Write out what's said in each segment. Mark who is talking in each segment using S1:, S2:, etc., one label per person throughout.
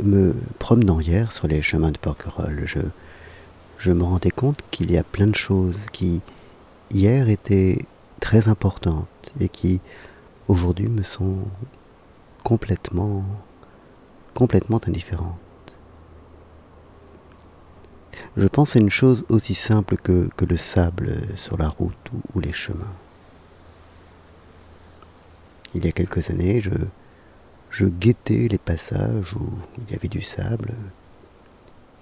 S1: Me promenant hier sur les chemins de Porquerolles, je, me rendais compte qu'il y a plein de choses qui, hier, étaient très importantes et qui, aujourd'hui, me sont complètement, complètement indifférentes. Je pense à une chose aussi simple que, le sable sur la route ou, ou les chemins. Il y a quelques années, je, je guettais les passages où il y avait du sable.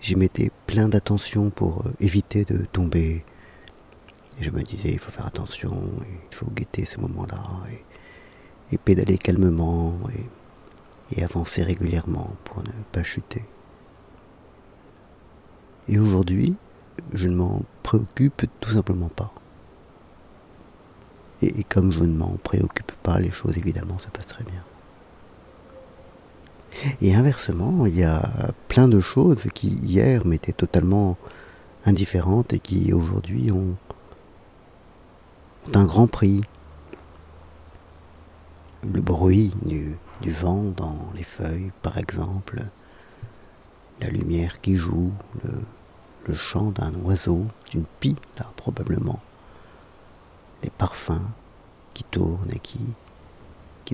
S1: J'y mettais plein d'attention pour euh, éviter de tomber. Et je me disais, il faut faire attention, il faut guetter ce moment-là, et, pédaler calmement, et, et avancer régulièrement pour ne pas chuter. Et aujourd'hui, je ne m'en préoccupe tout simplement pas. Et, et, comme je ne m'en préoccupe pas, les choses évidemment se passent très bien. Et inversement, il y a plein de choses qui hier m'étaient totalement indifférentes et qui aujourd'hui ont, un grand prix. Le bruit du, du, vent dans les feuilles, par exemple, la lumière qui joue, le, le chant d'un oiseau, d'une pie, là probablement, les parfums qui tournent et qui,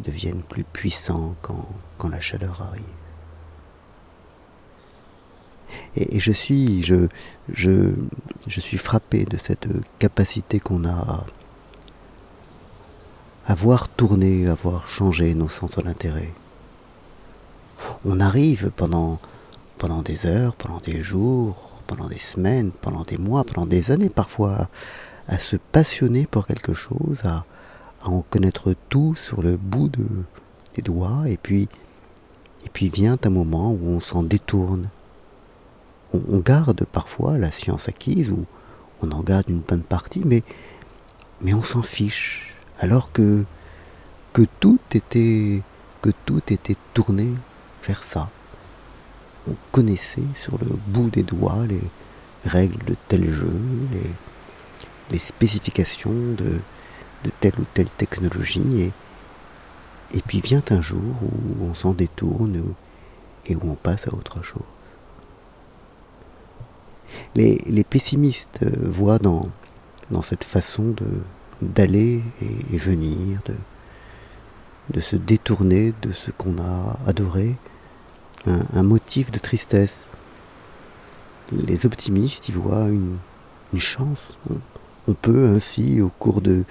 S1: deviennent plus puissants quand, la chaleur arrive. Et, je suis, je, je, je suis frappé de cette capacité qu'on a à, voir tourner, à voir changer nos centres d'intérêt. On arrive pendant, pendant des heures, pendant des jours, pendant des semaines, pendant des mois, pendant des années parfois, à se passionner pour quelque chose, à, en connaître tout sur le bout de, des doigts, et puis, et puis vient un moment où on s'en détourne. On, garde parfois la science acquise, ou on en garde une bonne partie, mais, mais on s'en fiche, alors que, que tout était que tout était tourné vers ça on connaissait sur le bout des doigts les règles de tel jeu, les spécifications de, de, telle ou telle technologie, et, puis vient un jour où on s'en détourne et où on passe à autre chose. Les, pessimistes voient dans, cette façon de d'aller et, venir, de, se détourner de ce qu'on a adoré, un, motif de tristesse. Les optimistes y voient une, chance. On, on, peut ainsi, au cours de,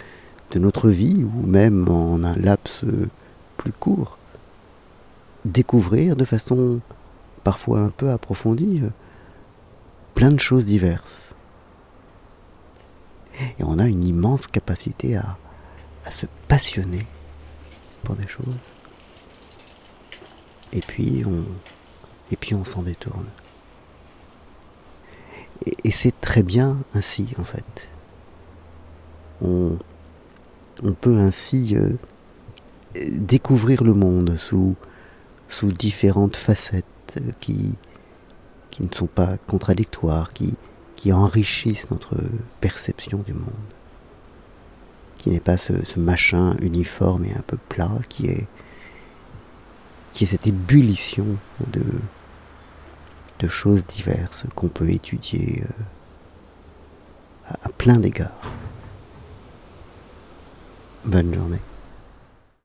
S1: notre vie, ou même en un laps plus court, découvrir de façon parfois un peu approfondie plein de choses diverses. Et on a une immense capacité à, à se passionner pour des choses et puis on, s'en détourne. Et, c'est très bien ainsi en fait. On peut ainsi euh, découvrir le monde sous, différentes facettes euh, qui, ne sont pas contradictoires, qui, enrichissent notre perception du monde. Qui n'est pas ce, machin uniforme et un peu plat qui est qui est cette ébullition de, choses diverses qu'on peut étudier euh, à plein d'égards. Bonne journée.